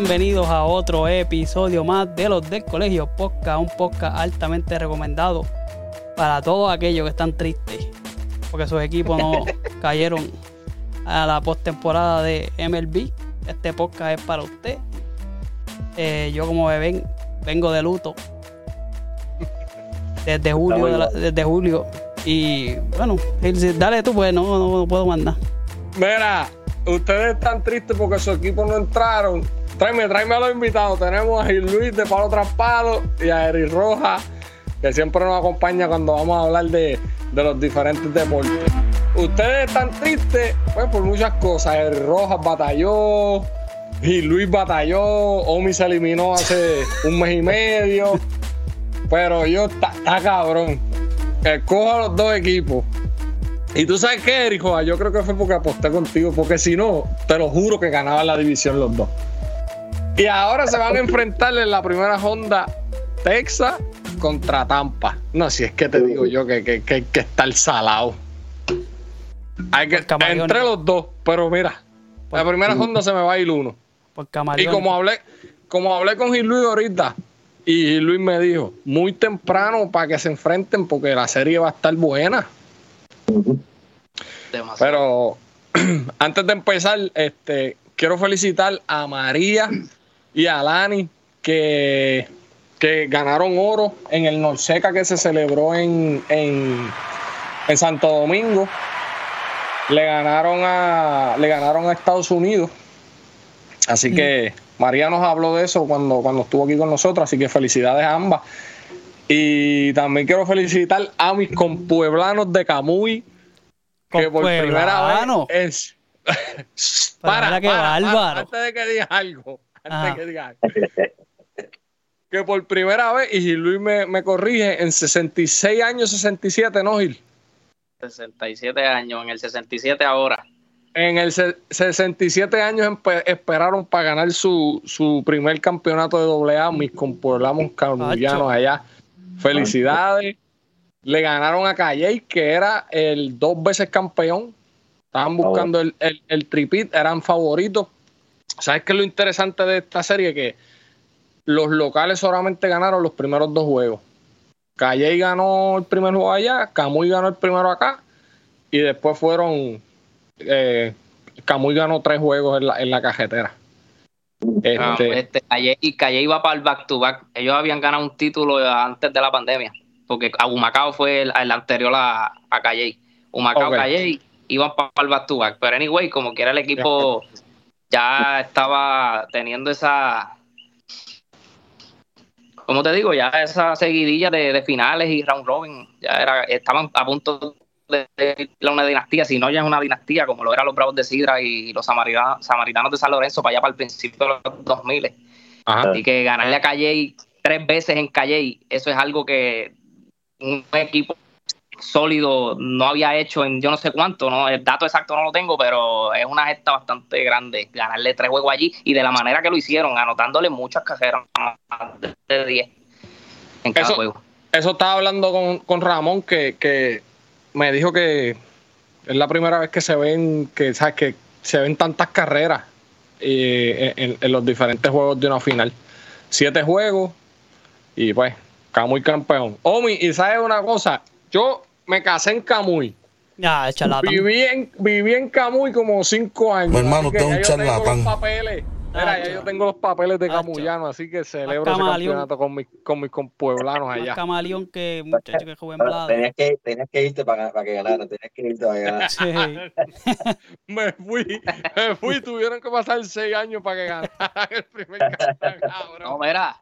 bienvenidos a otro episodio más de los del Colegio Podcast, un podcast altamente recomendado para todos aquellos que están tristes porque sus equipos no cayeron a la postemporada de MLB. Este podcast es para usted. Eh, yo como ven vengo de luto desde julio, de la- desde julio y bueno, dale tú pues no, no, no puedo mandar. Mira, ustedes están tristes porque su equipo no entraron. Tráeme, tráeme a los invitados. Tenemos a Gil Luis de Palo Tras y a Eri Roja, que siempre nos acompaña cuando vamos a hablar de, de los diferentes deportes. Ustedes están tristes, pues por muchas cosas. Eri Rojas batalló, Gil Luis batalló, Omi se eliminó hace un mes y medio. Pero yo, está cabrón. Escojo a los dos equipos. Y tú sabes qué, Erijo, yo creo que fue porque aposté contigo, porque si no, te lo juro que ganaban la división los dos. Y ahora se van a enfrentar en la primera Honda Texas contra Tampa. No, si es que te digo yo que, que, que hay que estar salado. Hay que, entre los dos, pero mira, la primera Honda se me va a ir uno. Por Y como hablé, como hablé con Gil Luis ahorita, y Gil Luis me dijo, muy temprano para que se enfrenten porque la serie va a estar buena. Demasiado. Pero antes de empezar, este, quiero felicitar a María y a Lani que, que ganaron oro en el Norseca que se celebró en, en, en Santo Domingo. Le ganaron a le ganaron a Estados Unidos. Así que María nos habló de eso cuando, cuando estuvo aquí con nosotros, así que felicidades a ambas. Y también quiero felicitar a mis compueblanos de Camuy, que por primera vez es. Antes de que algo. Antes de que diga algo. Que por primera vez, y Gil Luis me, me corrige, en 66 años, 67, ¿no, Gil? 67 años, en el 67 ahora. En el se- 67 años esperaron para ganar su, su primer campeonato de AA, mis compueblanos camullanos Acho. allá. Felicidades. Le ganaron a Calle, que era el dos veces campeón. Estaban buscando el, el, el tripit, eran favoritos. ¿Sabes qué es lo interesante de esta serie? Que los locales solamente ganaron los primeros dos juegos. Calle ganó el primer juego allá, Camuy ganó el primero acá, y después fueron eh, Camuy ganó tres juegos en la, en la cajetera. Ah, Este, este, Calle, y Calle iba para el back to back. Ellos habían ganado un título antes de la pandemia, porque a Humacao fue el, el anterior a, a Calle. Humacao, Ok. Calle iban para el back to back. Pero anyway, como quiera el equipo ya estaba teniendo esa. Como te digo, ya esa seguidilla de, de finales y round robin, ya era, estaban a punto de ir a una dinastía, si no ya es una dinastía, como lo eran los Bravos de Sidra y los Samaritanos, Samaritanos de San Lorenzo para allá para el principio de los 2000. ajá. Así que ganarle a Calle tres veces en Calle, eso es algo que un equipo sólido no había hecho en yo no sé cuánto, ¿no? El dato exacto no lo tengo, pero es una gesta bastante grande ganarle tres juegos allí y de la manera que lo hicieron, anotándole muchas carreras, más de 10 en cada Eso- juego. Eso estaba hablando con, con Ramón, que, que me dijo que es la primera vez que se ven, que sabes que se ven tantas carreras eh, en, en los diferentes juegos de una final. Siete juegos y pues Camuy campeón. Omi, y sabes una cosa, yo me casé en Camuy. Ya, charlatán. Viví en, viví en Camuy como cinco años. Mi hermano, usted es un charlatán. papeles. Mira, ya yo tengo los papeles de. Camuyano, así que celebro ese campeonato con mis, con mis compueblanos Más allá. camaleón que muchacho que joven blado. tenías, que, tenías que irte para, para que ganara, tenías que irte para que ganara. Sí. Me fui, me fui, tuvieron que pasar seis años para que ganara el primer campeón, No, mira,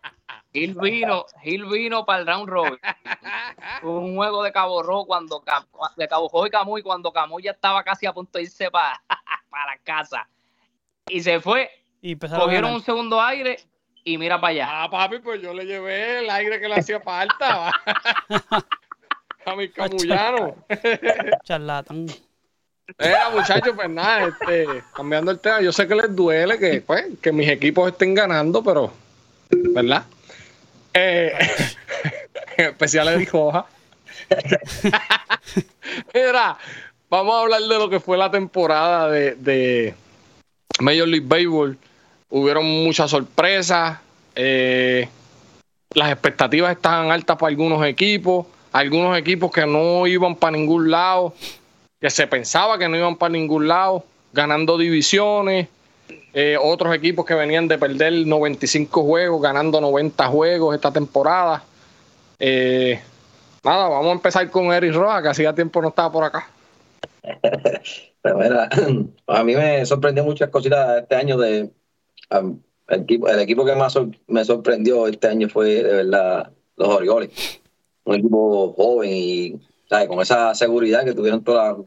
Gil vino, Gil vino para el round robin. Fue un juego de Cabo Rojo cuando Cam- de Cabo Rojo y Camuy cuando Camuy ya estaba casi a punto de irse para, para casa. Y se fue, Y cogieron un segundo aire y mira para allá. Ah, papi, pues yo le llevé el aire que le hacía falta. A mis camullanos. Charlatán. Mira, muchachos, pues nada, este, cambiando el tema, yo sé que les duele que, pues, que mis equipos estén ganando, pero, ¿verdad? Eh, en especial Eddie Hoja. Mira, vamos a hablar de lo que fue la temporada de, de Major League Baseball. Hubieron muchas sorpresas. eh, las expectativas estaban altas para algunos equipos. Algunos equipos que no iban para ningún lado. Que se pensaba que no iban para ningún lado. Ganando divisiones. Eh, otros equipos que venían de perder 95 juegos, ganando 90 juegos esta temporada. Eh, nada, vamos a empezar con Eric Roja, que hacía tiempo no estaba por acá. A mí me sorprendió muchas cositas este año de el equipo, el equipo que más me sorprendió este año fue de verdad los Orioles. Un equipo joven y ¿sabes? con esa seguridad que tuvieron toda la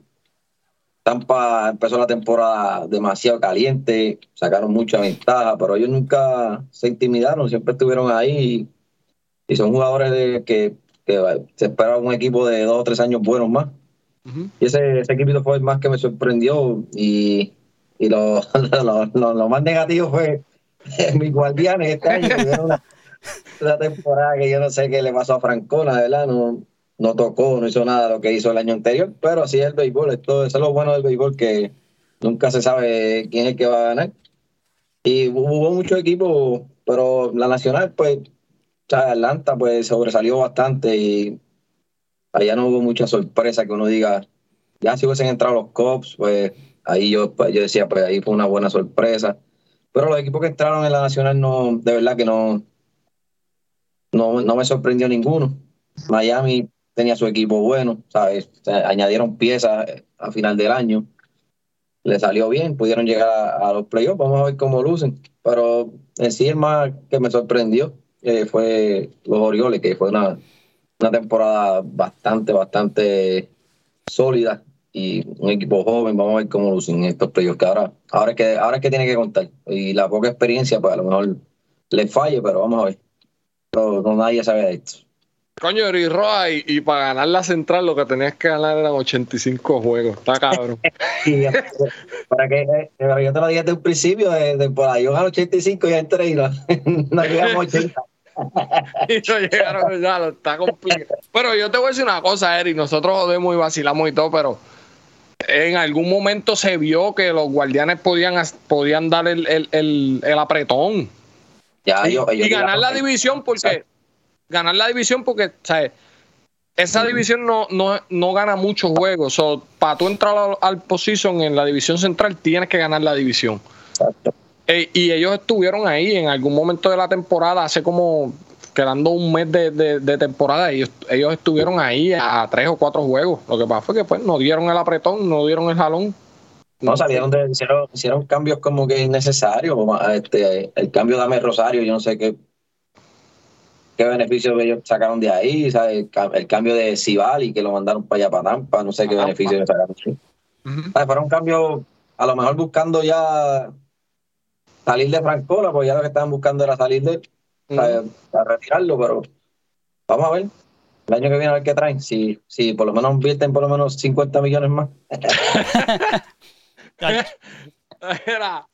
Tampa empezó la temporada demasiado caliente, sacaron mucha ventaja, pero ellos nunca se intimidaron, siempre estuvieron ahí y, y son jugadores de, que, que se espera un equipo de dos o tres años buenos más. Y ese, ese equipo fue el más que me sorprendió. Y, y lo, lo, lo- lo más negativo fue mis guardianes este año. Una, una temporada que yo no sé qué le pasó a Francona, ¿verdad? No, no tocó, no hizo nada de lo que hizo el año anterior. Pero así es el béisbol. Eso es lo bueno del béisbol, que nunca se sabe quién es el que va a ganar. Y hubo, muchos equipos, pero la nacional, pues, o Atlanta, pues sobresalió bastante y allá no hubo mucha sorpresa que uno diga, ya si hubiesen entrado los Cops, pues ahí yo, pues, yo decía, pues ahí fue una buena sorpresa. Pero los equipos que entraron en la Nacional no, de verdad que no, no, no me sorprendió ninguno. Miami tenía su equipo bueno, ¿sabes? Añadieron piezas a final del año. Le salió bien, pudieron llegar a, los playoffs, vamos a ver cómo lucen. Pero en sí el más que me sorprendió eh, fue los Orioles, que fue una, una temporada bastante, bastante sólida y un equipo joven. Vamos a ver cómo lucen en estos playoffs. Que ahora, ahora, es que, ahora que tiene que contar. Y la poca experiencia, pues a lo mejor le falle, pero vamos a ver. No, no nadie sabe de esto. Coño, Eric Roja, y, y para ganar la central lo que tenías que ganar eran 85 juegos. Está cabrón. Y, eh, para que, eh, pero yo te lo dije desde un principio, de, de por ahí yo gano 85 y entré y no, no llegamos a 80. y no llegaron ya, lo está complicado. Pero yo te voy a decir una cosa, Eric. Nosotros jodemos y vacilamos y todo, pero en algún momento se vio que los guardianes podían, podían dar el, el, el, el apretón. Ya, y, ellos y ganar la división porque Exacto. Ganar la división porque ¿sabes? esa división no, no, no gana muchos juegos so, para tú entrar al, al position en la división central tienes que ganar la división Exacto. Y ellos estuvieron ahí en algún momento de la temporada hace como quedando un mes de, de- de temporada ellos, ellos estuvieron ahí a, tres o cuatro juegos lo que pasa fue que pues no dieron el apretón no dieron el jalón No, salieron de, hicieron, hicieron cambios como que innecesarios. Este, el cambio de Ame Rosario, yo no sé qué, qué beneficio ellos sacaron de ahí. ¿sabes? El, ca- el cambio de Cibali, que lo mandaron para allá, para Tampa, no sé qué Tampa. beneficio le sacaron. ¿Sabes? Fueron cambios, a lo mejor buscando ya salir de Francola, porque ya lo que estaban buscando era salir de para retirarlo, pero vamos a ver. El año que viene a ver qué traen. Si, si por lo menos invierten por lo menos 50 millones más. Era,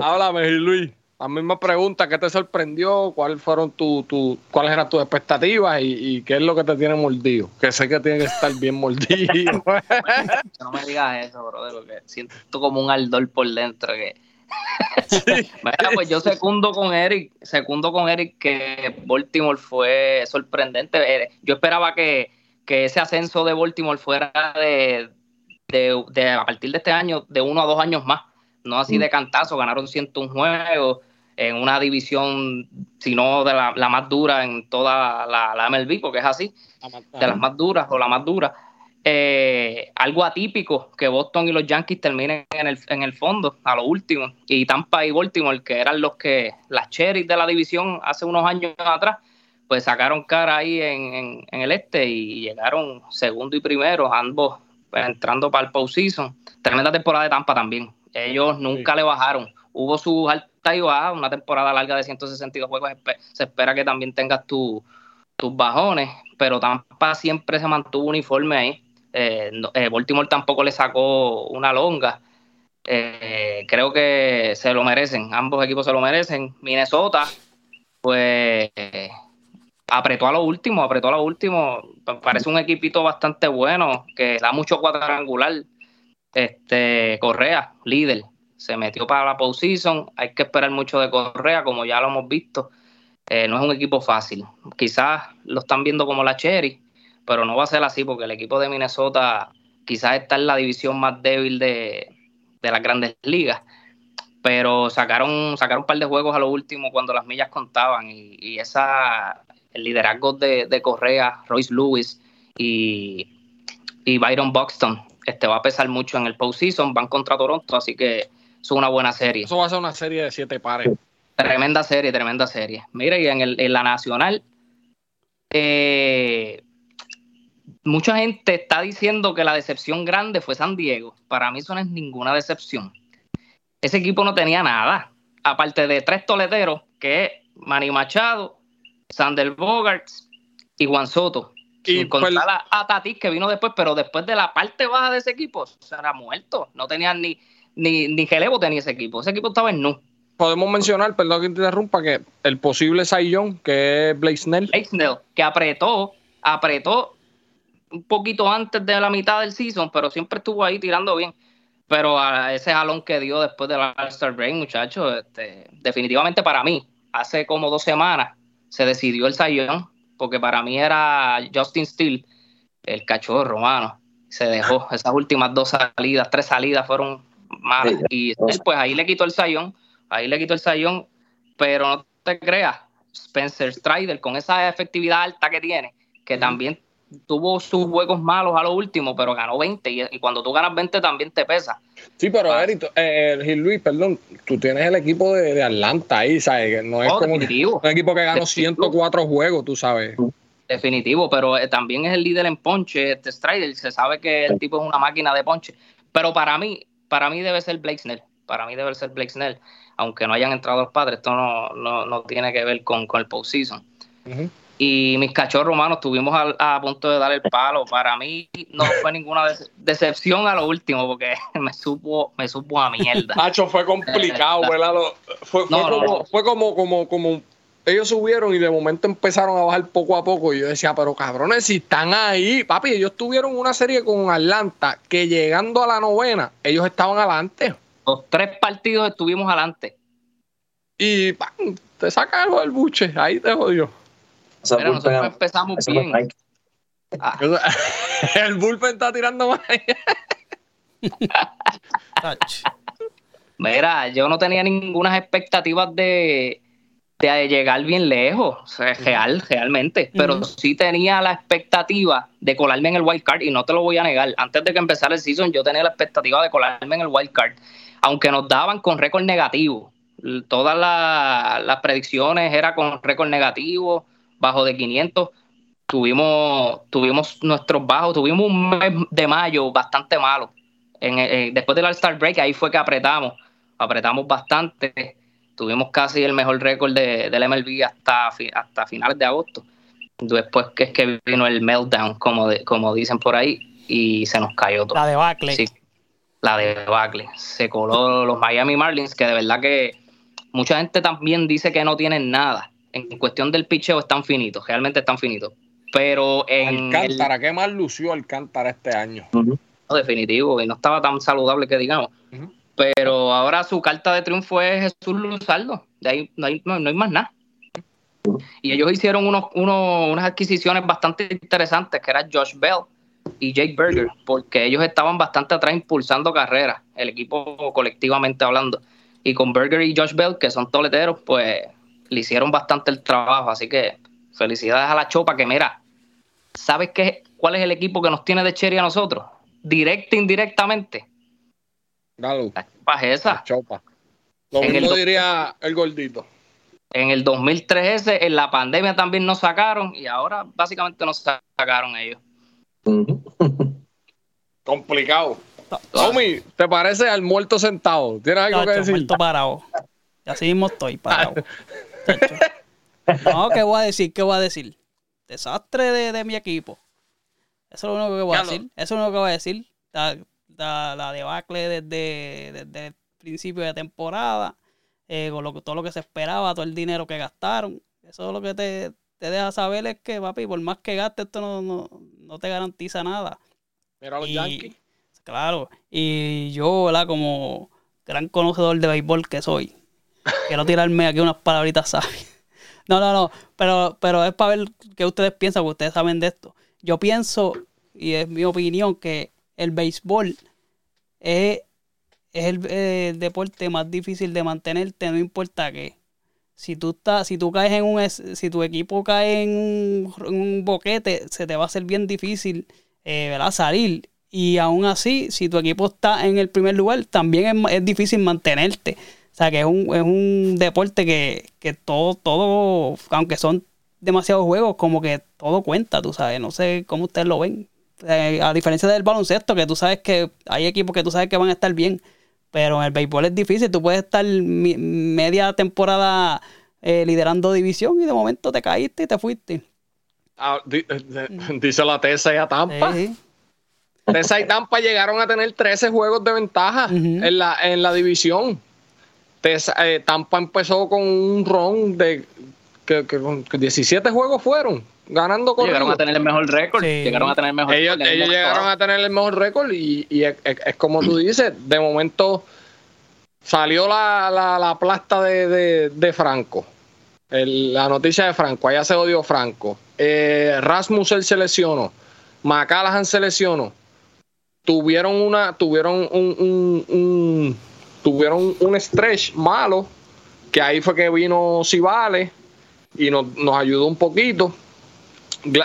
háblame, Luis. La misma pregunta, ¿qué te sorprendió? ¿Cuáles fueron tu, tu, cuáles eran tus expectativas y, y qué es lo que te tiene mordido? Que sé que tiene que estar bien mordido. No me digas eso, brother, porque siento como un ardor por dentro que... Mira, pues yo secundo con Eric, secundo con Eric que Baltimore fue sorprendente. Eh, Yo esperaba que, que ese ascenso de Baltimore fuera de, de, de a partir de este año, de uno a dos años más, no así de cantazo, ganaron 101 juegos en una división, si no de la, la más dura en toda la, la MLB, porque es así de las más duras o la más dura. Eh, algo atípico que Boston y los Yankees terminen en el, en el fondo, a lo último. Y Tampa y Baltimore, que eran los que, las cherries de la división hace unos años atrás, pues sacaron cara ahí en, en- en el este y llegaron segundo y primero, ambos entrando para el postseason. Tremenda temporada de Tampa también. Ellos nunca le bajaron. Hubo sus altas y bajas, una temporada larga de 162 juegos. Se espera que también tengas tu, tus bajones, pero Tampa siempre se mantuvo uniforme ahí. Eh, no- eh, Baltimore tampoco le sacó una longa. Eh, creo que se lo merecen, ambos equipos se lo merecen. Minnesota, pues apretó a lo último, apretó a lo último. Parece un equipito bastante bueno, que da mucho cuadrangular. Este, Correa, líder, se metió para la postseason. Hay que esperar mucho de Correa, como ya lo hemos visto. Eh, no es un equipo fácil. Quizás lo están viendo como la Cherry, pero no va a ser así porque el equipo de Minnesota quizás está en la división más débil de, de las grandes ligas pero sacaron, sacaron un par de juegos a lo último cuando las millas contaban y, esa el liderazgo de, Correa, Royce Lewis y, Byron Buxton este va a pesar mucho en el postseason, van contra Toronto, así que es una buena serie. Eso va a ser una serie de siete pares. Tremenda serie, tremenda serie. Mira, y en, el, en la nacional, eh, mucha gente está diciendo que la decepción grande fue San Diego. Para mí eso no es ninguna decepción ese equipo no tenía nada, aparte de tres toleteros, que es Manny Machado, Sander Bogarts y Juan Soto. Y pues, a, Tatis que vino después, pero después de la parte baja de ese equipo, se era muerto. No tenían ni, ni, ni relevo tenía ese equipo. Ese equipo estaba en nu. Podemos mencionar, perdón que interrumpa, que el posible Saiyón, que es Blake Snell. Blake Snell, que apretó, apretó un poquito antes de la mitad del season, pero siempre estuvo ahí tirando bien. Pero a ese jalón que dio después del All-Star Break, muchachos, este, definitivamente para mí, hace como dos semanas se decidió el sayón, porque para mí era Justin Steele, el cachorro, mano. Se dejó. Esas últimas dos salidas, tres salidas fueron malas. Y pues ahí le quitó el sayón, ahí le quitó el sayón, pero no te creas, Spencer Strider, con esa efectividad alta que tiene, que también tuvo sus juegos malos a lo último, pero ganó 20 y, cuando tú ganas 20 también te pesa. Sí, pero ah. Eric, eh, Gil Luis, perdón, tú tienes el equipo de, Atlanta ahí, ¿sabes? No es oh, como un equipo que ganó 104 juegos, tú sabes. Definitivo, pero eh, también es el líder en ponche, este Strider, se sabe que el tipo es una máquina de ponche, pero para mí, para mí debe ser Blake Snell, para mí debe ser Blake Snell, aunque no hayan entrado los padres, esto no, no, no tiene que ver con, con el postseason. Y mis cachorros humanos estuvimos a, punto de dar el palo. Para mí no fue ninguna decepción a lo último, porque me supo, me supo a mierda. Nacho, fue complicado, ¿verdad? Fue, como, fue como, como, como ellos subieron y de momento empezaron a bajar poco a poco. Y yo decía, pero cabrones, si están ahí, papi, ellos tuvieron una serie con Atlanta que llegando a la novena, ellos estaban adelante. Los tres partidos estuvimos adelante. Y ¡pam! te saca algo del buche, ahí te jodió nosotros empezamos bien. Ah. El bullpen está tirando más. Mira, yo no tenía ninguna expectativas de, de llegar bien lejos, o sea, real, realmente, pero sí tenía la expectativa de colarme en el wild card y no te lo voy a negar. Antes de que empezara el season, yo tenía la expectativa de colarme en el wild card, aunque nos daban con récord negativo. Todas las predicciones eran con récord negativo bajo de 500. Tuvimos, tuvimos nuestros bajos, tuvimos un mes de mayo bastante malo. En, después del All-Star Break, ahí fue que apretamos, apretamos bastante. Tuvimos casi el mejor récord de, del MLB hasta, hasta finales de agosto. Después que es que vino el meltdown, como, como dicen por ahí, y se nos cayó todo. La debacle. Sí, la debacle. Se coló los Miami Marlins, que de verdad que mucha gente también dice que no tienen nada en cuestión del picheo están finitos, realmente están finitos. Pero en. Alcántara, ¿qué más lució Alcántara este año? no, definitivo, y no estaba tan saludable que digamos. Pero ahora su carta de triunfo es Jesús Luzardo. De ahí no hay, no, hay más nada. Y ellos hicieron unos, unas adquisiciones bastante interesantes, que era Josh Bell y Jake Berger, porque ellos estaban bastante atrás impulsando carreras, el equipo colectivamente hablando. Y con Berger y Josh Bell, que son toleteros, pues le hicieron bastante el trabajo, así que felicidades a la Chopa, que mira, ¿sabes qué, cuál es el equipo que nos tiene de Cherry a nosotros? Directa e indirectamente. Dale. La esa. Chopa. Lo mismo diría el gordito. En el 2013, en la pandemia también nos sacaron y ahora básicamente nos sacaron ellos. Complicado. Tommy, ¿te parece al muerto sentado? ¿Tienes algo que decir? Muerto parado. Así mismo estoy parado. No, ¿qué voy a decir? ¿Qué voy a decir? Desastre de, mi equipo. Eso es lo único que voy a decir. Eso es lo único que voy a decir. La, debacle desde, desde, el principio de temporada. Eh, con todo lo que se esperaba, todo el dinero que gastaron. Eso es lo que te, te deja saber es que, papi, por más que gaste, esto no, no, no te garantiza nada. Mira los Y- Yankees. Claro, y yo, ¿verdad? Como gran conocedor de béisbol que soy, quiero tirarme aquí unas palabritas sabias. No, no, no, pero, pero es para ver qué ustedes piensan, porque ustedes saben de esto. Yo pienso, y es mi opinión, que el béisbol es, es el, eh, deporte más difícil de mantenerte, no importa qué. Si tú estás, si tú caes en un si tu equipo cae en un, boquete, se te va a hacer bien difícil eh, ¿verdad? salir. Y aún así, si tu equipo está en el primer lugar, también es difícil mantenerte. O sea que es un, es un deporte que, que todo, todo, aunque son demasiados juegos, como que todo cuenta, tú sabes. No sé cómo ustedes lo ven. Eh, a diferencia del baloncesto, que tú sabes que hay equipos que tú sabes que van a estar bien. Pero en el béisbol es difícil. Tú puedes estar mi- media temporada eh, liderando división y de momento te caíste y te fuiste. Ah, di- eh, dice la Tesa y a Tampa. Sí. Tesa y Tampa llegaron a tener 13 juegos de ventaja en, la, en la división. Eh, Tampa empezó con un ron de que, que con- que 17 juegos fueron ganando con Llegaron a tener el mejor récord. Sí. Llegaron a tener el mejor ellos, récord. ellos llegaron a tener el mejor récord y, y es, es- es como tú dices, de momento salió la, la, la plasta de, de- de Franco, El- la noticia de Franco, allá se odió Franco, eh, Rasmussen se lesionó, McCallaghan se lesionó, tuvieron una, tuvieron un, un- un- tuvieron un stretch malo, que ahí fue que vino Cibales y nos, nos ayudó un poquito.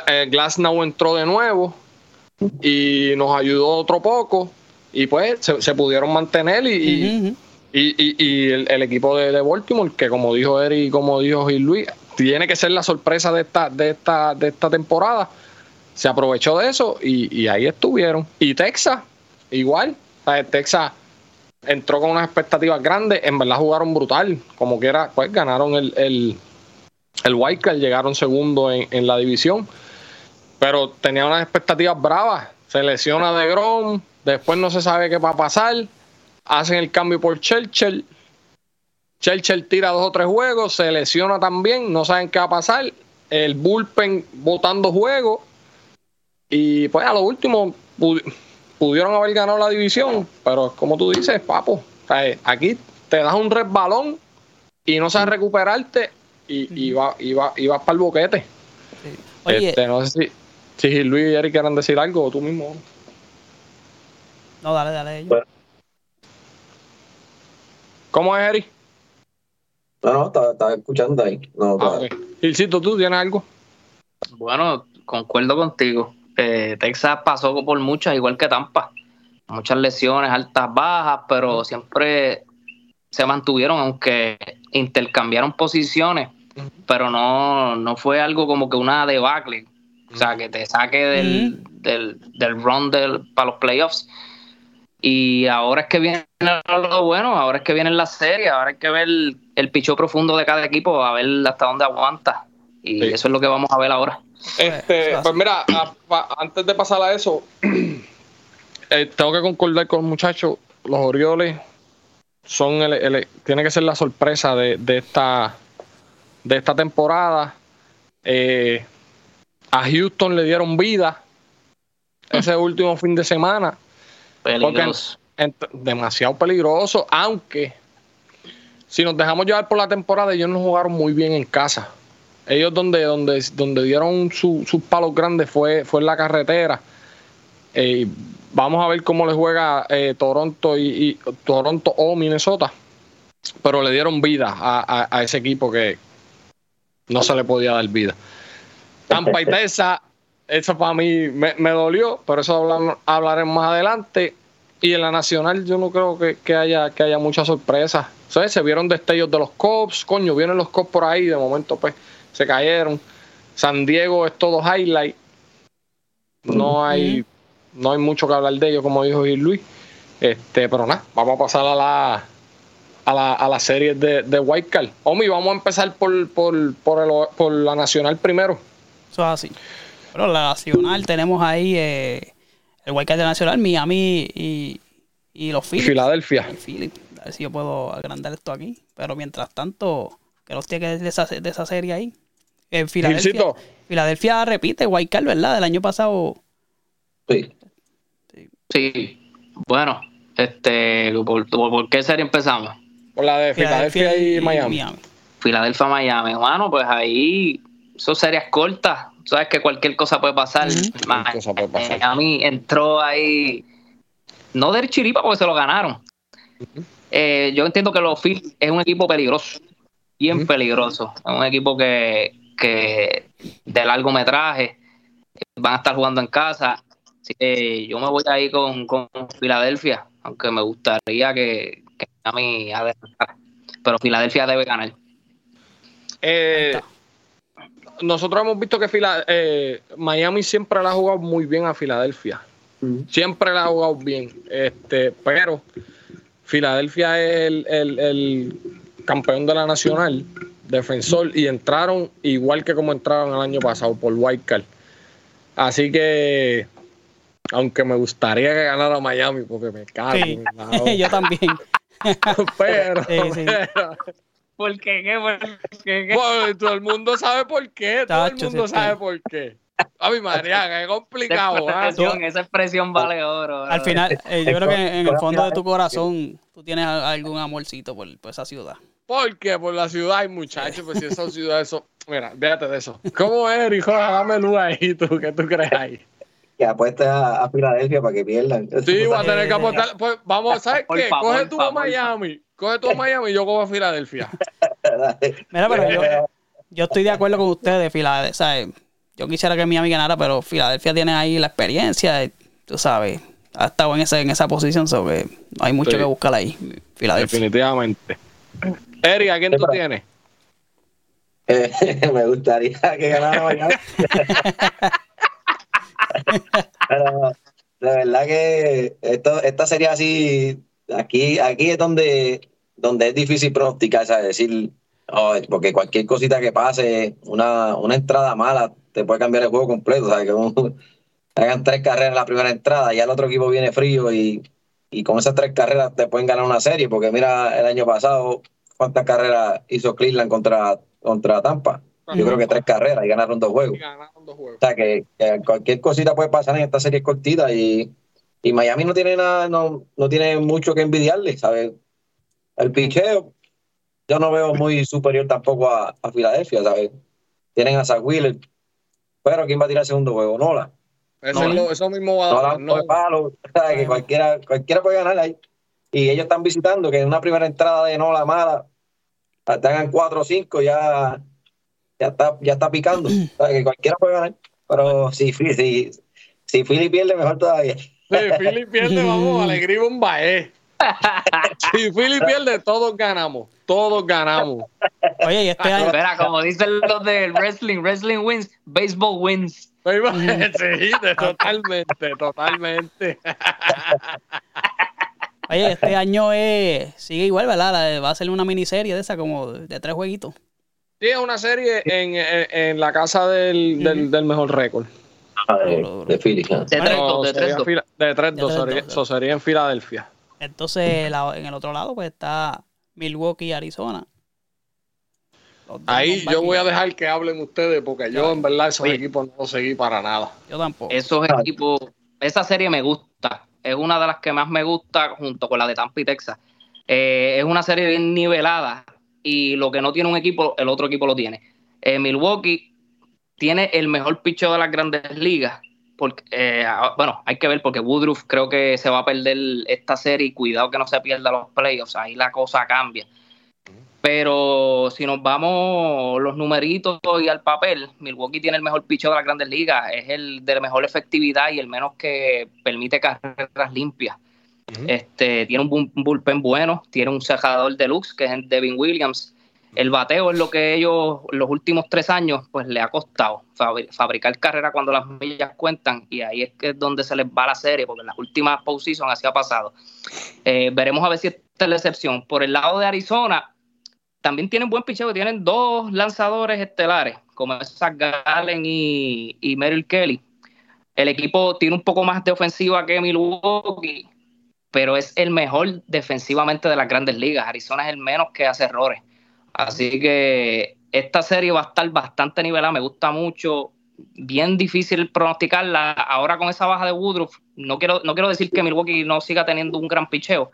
Eh, Glasnow entró de nuevo y nos ayudó otro poco y pues se, se pudieron mantener y, y- y, y- y el, el equipo de, de Baltimore que como dijo Eric y como dijo Gil Luis tiene que ser la sorpresa de esta de esta de esta temporada. Se aprovechó de eso y, y ahí estuvieron. Y Texas igual. O sea, Texas entró con unas expectativas grandes en verdad jugaron brutal como quiera pues ganaron el, el, el Wildcard llegaron segundo en, en la división pero tenía unas expectativas bravas. Se lesiona de Grom, después no se sabe qué va a pasar. Hacen el cambio por Churchill. Churchill tira dos o tres juegos, se lesiona también, no saben qué va a pasar. El bullpen botando juegos. Y pues a lo último pudieron haber ganado la división, pero como tú dices, papo, o sea, aquí te das un resbalón y no sabes recuperarte y, y, va, y, va- y vas para el boquete. Oye, Este, no sé si, si Gil Luis y Eric quieran decir algo o tú mismo. no, dale, dale. ellos. Bueno. ¿Cómo es, Eric? No, no, estaba, estaba escuchando ahí. No, Ah. Gilcito, ¿tú tienes algo? Bueno, concuerdo contigo. Eh, Texas pasó por muchas, igual que Tampa. Muchas lesiones, altas, bajas, pero siempre se mantuvieron, aunque intercambiaron posiciones, pero no, no fue algo como que una debacle. O sea, que te saque del, del, del run del, para los playoffs. Y ahora es que viene lo bueno, ahora es que viene la serie, ahora hay que ver el, el pichó profundo de cada equipo, a ver hasta dónde aguanta. Y Sí. eso es lo que vamos a ver ahora. Este, eso pues mira, a- antes de pasar a eso, eh, tengo que concordar con los muchachos. Los Orioles son el, el- tiene que ser la sorpresa de, de esta de esta temporada. Eh, a Houston le dieron vida ese último fin de semana. Peligroso. Demasiado peligroso, aunque si nos dejamos llevar por la temporada, ellos no jugaron muy bien en casa. Ellos donde, donde, donde dieron su- sus palos grandes fue, fue en la carretera. Eh, vamos a ver cómo le juega eh, Toronto y, Toronto o Minnesota. Pero le dieron vida a, ese equipo que no se le podía dar vida. Tampa y Texas, eso para mí me, dolió, pero eso hablar- hablaremos más adelante. Y en la nacional yo no creo que, que haya que haya muchas sorpresas. ¿Sabes? Se vieron destellos de los Cops, coño, vienen los Cops por ahí, de momento pues se cayeron. San Diego es todo highlight. No hay no hay mucho que hablar de ellos, como dijo Gil Luis. Este, pero nada, vamos a pasar a la a la, a la serie de, de White Card. Omi, vamos a empezar por, por, por, el- por la nacional primero. Eso es así. Pero la nacional tenemos ahí eh, el Wildcard Nacional, Miami y, y los Phillies. Filadelfia. A ver si yo puedo agrandar esto aquí. Pero mientras tanto, que los tiene que de esa, de esa serie ahí. Filadelfia, Gilcito. Filadelfia repite Card, ¿verdad? Del año pasado. Sí. Sí. Bueno, este, ¿por, qué serie empezamos? Por la de Filadelfia y, Miami. Filadelfia, Miami. Bueno, pues ahí son series cortas. Sabes que cualquier cosa puede pasar. Cosa puede pasar. Miami entró ahí, no del chiripa porque se lo ganaron. Eh, yo entiendo que los Phillies es un equipo peligroso, bien peligroso. Es un equipo que, que de largometraje van a estar jugando en casa. Así que yo me voy ahí con, con Filadelfia, aunque me gustaría que, que Miami adelantara. Pero Filadelfia debe ganar. Eh, nosotros hemos visto que Fila- eh, Miami siempre la ha jugado muy bien a Filadelfia. Siempre la ha jugado bien. Este, pero Filadelfia es el, el- el campeón de la nacional, defensor, y entraron igual que como entraron el año pasado por Wildcard. Así que, aunque me gustaría que ganara Miami, porque me cago Sí, yo también. pero, Sí, sí. pero- ¿Por qué? ¿Qué? ¿Por qué? ¿Qué? Pues, todo el mundo sabe por qué. Todo el mundo sabe por qué. A mi María, qué Esa complicado. ¿ah? expresión, esa expresión vale oro. Al final, eh, yo creo que en el fondo de tu corazón tú tienes algún amorcito por, por esa ciudad. ¿Por qué? Por la ciudad hay muchachos, pues si esa ciudad eso. Mira, fíjate de eso. ¿Cómo es, hijo? Dame luz ahí, tú, ¿qué tú crees ahí? Que apuesta a, a Filadelfia para que pierdan. Sí, voy a tener que apostar. Pues vamos, ¿sabes Por qué? favor, Coge tú a. Miami. Coge tú a Miami y yo cojo a Filadelfia. Mira, pero yo, yo estoy de acuerdo con ustedes, Filadelfia. ¿sabes? Yo quisiera que Miami ganara, pero Filadelfia tiene ahí la experiencia, tú sabes, ha estado en, ese, en esa posición, so que no hay mucho Sí. que buscar ahí. Filadelfia. Definitivamente. Eri, ¿a quién tú tienes? Eh, me gustaría que ganara Miami. Pero de verdad que esto, esta serie así, aquí, aquí es donde, donde es difícil pronosticar, ¿sabes? Decir, oh, porque cualquier cosita que pase, una, una entrada mala, te puede cambiar el juego completo, ¿sabes? Que un- hagan tres carreras en la primera entrada, ya el otro equipo viene frío y, y con esas tres carreras te pueden ganar una serie, porque mira el año pasado cuántas carreras hizo Cleveland contra, contra Tampa. Yo creo que tres carreras y ganaron dos juegos. Y ganaron dos juegos. O sea, que, que cualquier cosita puede pasar en esta serie cortita y, y Miami no tiene nada, no, no tiene mucho que envidiarle, ¿sabes? El picheo, yo no veo muy superior tampoco a, a Filadelfia, ¿sabes? Tienen a Zach Wheeler, pero ¿quién va a tirar el segundo juego? Nola. Eso, No, es lo- eso mismo va a Nola dar. no de palo, ¿sabes? Que cualquiera, cualquiera puede ganar ahí. Y ellos están visitando que en una primera entrada de Nola mala, te hagan 4 o 5, ya, ya, está, ya está picando. ¿sabes? Que cualquiera puede ganar. Pero si, Philly- si, si Philly pierde, mejor todavía. Sí, Philly pierde, vamos, alegría un bae. Si Philly pierde, todos ganamos. Todos ganamos. Oye, y este año, Espera, como dicen los del wrestling, wrestling wins, baseball wins. Sí, totalmente, totalmente. Oye, este año es, sigue igual, ¿verdad? La- Va a ser una miniserie de esa como de tres jueguitos. Sí, es una serie en, en- en la casa del, del, del mejor récord. de Philly. ¿no? De 3-2, de sería 3-2. fila- de 3-2, De 3-2, sería, sí. eso sería en Filadelfia. Entonces, la- en el otro lado, pues está Milwaukee y Arizona. Ahí yo voy a dejar que hablen ustedes porque yo en verdad esos Oye. equipos no los seguí para nada. Yo tampoco. Esos Ah. equipos, esa serie me gusta. Es una de las que más me gusta junto con la de Tampa y Texas. Eh, es una serie bien nivelada y lo que no tiene un equipo, el otro equipo lo tiene. Eh, Milwaukee tiene el mejor picheo de las grandes ligas. Porque, eh, bueno, hay que ver porque Woodruff creo que se va a perder esta serie y cuidado que no se pierda los playoffs. Ahí la cosa cambia. Pero si nos vamos los numeritos y al papel, Milwaukee tiene el mejor picheo de las grandes ligas, es el de mejor efectividad y el menos que permite carreras limpias. Este, tiene un bull- un bullpen bueno, tiene un cerrador deluxe que es Devin Williams. El bateo es lo que ellos los últimos tres años pues le ha costado fabri- fabricar carrera cuando las millas cuentan y ahí es que es donde se les va la serie porque en las últimas postseason así ha pasado. Eh, veremos a ver si esta es la excepción. Por el lado de Arizona, también tienen buen picheo, tienen dos lanzadores estelares, como Zach Gallen y, y Merrill Kelly. El equipo tiene un poco más de ofensiva que Milwaukee, pero es el mejor defensivamente de las grandes ligas. Arizona es el menos que hace errores. Así que esta serie va a estar bastante nivelada, me gusta mucho, bien difícil pronosticarla. Ahora con esa baja de Woodruff, no quiero, no quiero decir que Milwaukee no siga teniendo un gran picheo,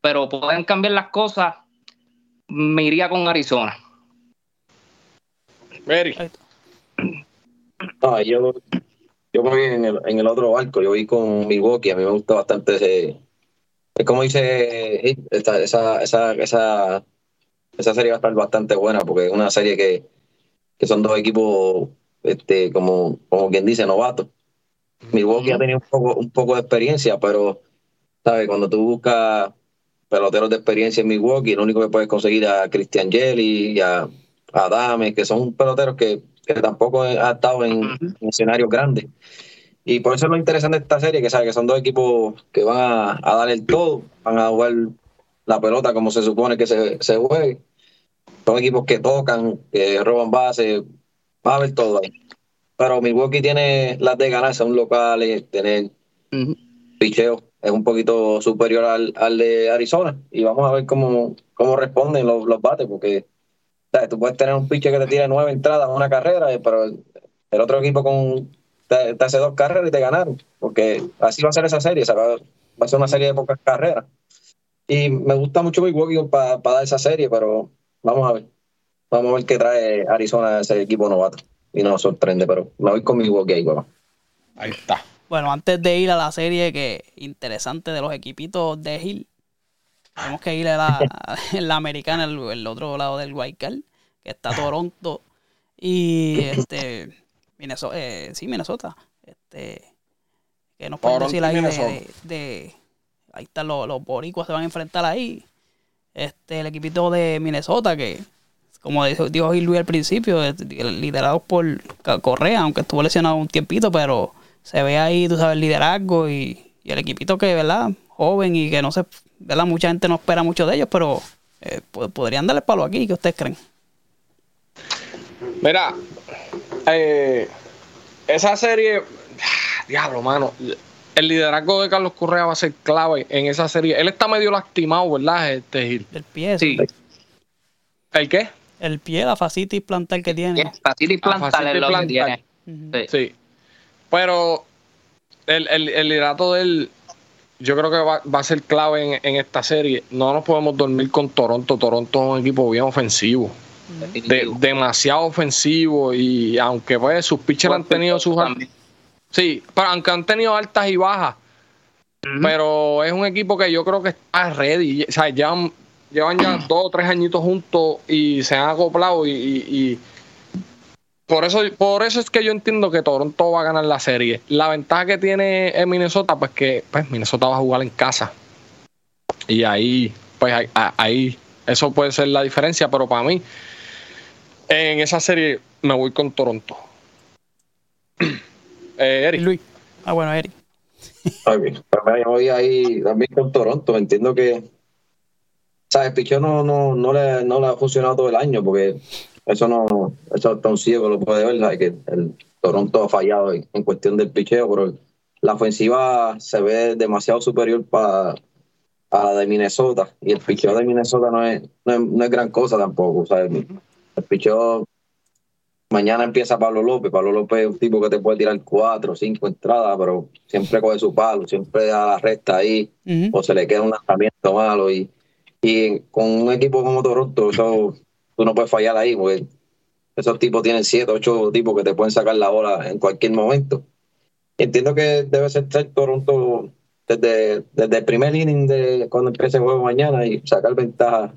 pero pueden cambiar las cosas. Me iría con Arizona. Mary. No, yo, yo me voy en el, en el otro barco, yo voy con Milwaukee, a mí me gusta bastante ese... Es como dice, esta, esa, esa, esa, esa serie va a estar bastante buena porque es una serie que, que son dos equipos, este, como, como quien dice, novatos. Milwaukee ha tenido un poco, un poco de experiencia, pero, ¿sabes? Cuando tú buscas peloteros de experiencia en Milwaukee, lo único que puedes conseguir a Christian Jelly y a, a Adame, que son peloteros que, que tampoco han estado en, en, escenarios grandes. Y por eso es lo interesante de esta serie, que sabe que son dos equipos que van a, a dar el todo, van a jugar la pelota como se supone que se, se juegue. Son equipos que tocan, que roban bases, va a haber todo ahí. Pero Milwaukee tiene las de ganarse, un local, tener uh -huh. picheo es un poquito superior al, al, de Arizona. Y vamos a ver cómo, cómo responden los, los bates, porque ¿sabes? tú puedes tener un pitcher que te tire nueve entradas en una carrera, pero el, otro equipo con te, hace dos carreras y te ganaron. Porque así va a ser esa serie, va, a ser una serie de pocas carreras. Y me gusta mucho Milwaukee para pa dar esa serie, pero vamos a ver. Vamos a ver qué trae Arizona ese equipo novato. Y nos sorprende, pero me voy con Milwaukee bueno. Ahí está. Bueno, antes de ir a la serie que interesante de los equipitos de Hill, tenemos que ir a la, la americana, el, el, otro lado del Card, que está Toronto y este Minnesota, eh, sí, Minnesota. Este, que nos pueden decir ahí de, de, de, ahí están los, los boricuas se van a enfrentar ahí. Este, el equipito de Minnesota que como dijo, dijo Luis al principio, liderado por Correa, aunque estuvo lesionado un tiempito, pero se ve ahí, tú sabes, el liderazgo y, y, el equipito que, ¿verdad? Joven y que no se, ¿verdad? Mucha gente no espera mucho de ellos, pero eh, podrían darle palo aquí, ¿qué ustedes creen? Mira, eh, esa serie, diablo, mano, el liderazgo de Carlos Correa va a ser clave en esa serie. Él está medio lastimado, ¿verdad? Este Gil? El pie, sí. ¿El qué? El pie, la facitis plantar que tiene. Facitis plantar es lo que tiene. Uh -huh. sí. Pero el, el, el, liderato de él, yo creo que va, va a ser clave en, en, esta serie. No nos podemos dormir con Toronto. Toronto es un equipo bien ofensivo. De, demasiado ofensivo. Y aunque pues sus pitchers han tenido sus. Sí, pero aunque han tenido altas y bajas. Uh -huh. Pero es un equipo que yo creo que está ready. O sea, ya llevan ya dos o tres añitos juntos y se han acoplado y, y, y, por eso por eso es que yo entiendo que Toronto va a ganar la serie. La ventaja que tiene en Minnesota, pues que pues Minnesota va a jugar en casa. Y ahí, pues ahí, ahí eso puede ser la diferencia, pero para mí, en esa serie me voy con Toronto. eh, Eric. Luis. Ah, bueno, Eric. Okay. Yo voy ahí también con Toronto. Entiendo que sea, el picheo no, no, no, le, no le ha funcionado todo el año porque eso no, eso está un ciego lo puede ver, ¿sabes? que el Toronto ha fallado en, cuestión del picheo, pero la ofensiva se ve demasiado superior para a la de Minnesota y el picheo de Minnesota no es, no es, no es gran cosa tampoco, ¿sabes? El picheo mañana empieza Pablo López, Pablo López es un tipo que te puede tirar cuatro, cinco entradas, pero siempre coge su palo, siempre da la recta ahí, uh -huh. o se le queda un lanzamiento malo y y con un equipo como Toronto, eso, tú no puedes fallar ahí, porque esos tipos tienen siete, ocho tipos que te pueden sacar la bola en cualquier momento. Entiendo que debe ser Toronto desde, desde el primer inning de cuando empiece el juego mañana y sacar ventaja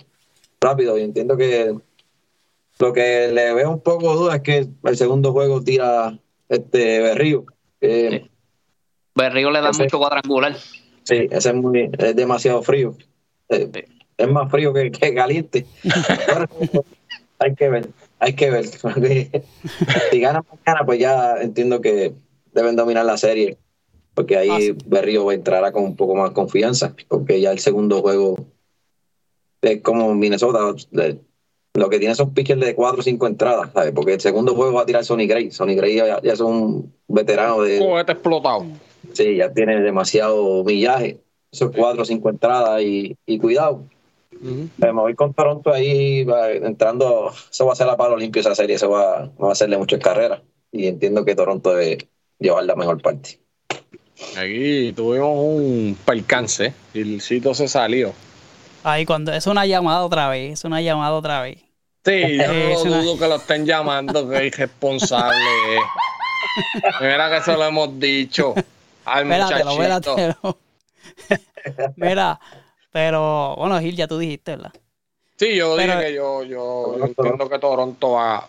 rápido. Y entiendo que lo que le veo un poco de duda es que el segundo juego tira este Berrío. Sí. Berrío le da ese, mucho cuadrangular. Sí, ese es, muy, es demasiado frío. Eh, sí es más frío que, que caliente. hay que ver, hay que ver. si ganan mañana, pues ya entiendo que deben dominar la serie, porque ahí ah, sí. Berrío entrará con un poco más confianza, porque ya el segundo juego es como Minnesota, lo que tiene son pitchers de 4 o 5 entradas, ¿sabes? Porque el segundo juego va a tirar Sonny Gray. Sonny Gray ya, ya es un veterano de. Cohete explotado. Sí, ya tiene demasiado millaje. Esos 4 o 5 entradas y, y cuidado Ujú. Me voy con Toronto ahí, va, entrando, eso va a ser la palo limpio esa serie, eso va, va a hacerle mucho en carrera. Y entiendo que Toronto debe llevar la mejor parte. Aquí tuvimos un percance y el sitio se salió. Ahí cuando es una llamada otra vez, es una llamada otra vez. Sí, yo no una- dudo que lo estén llamando, que irresponsable es. Mira que eso lo hemos dicho al muchachito. Mira, pero bueno, Gil, ya tú dijiste, ¿verdad? Sí, yo Pero- dije que yo, yo entiendo que Toronto va.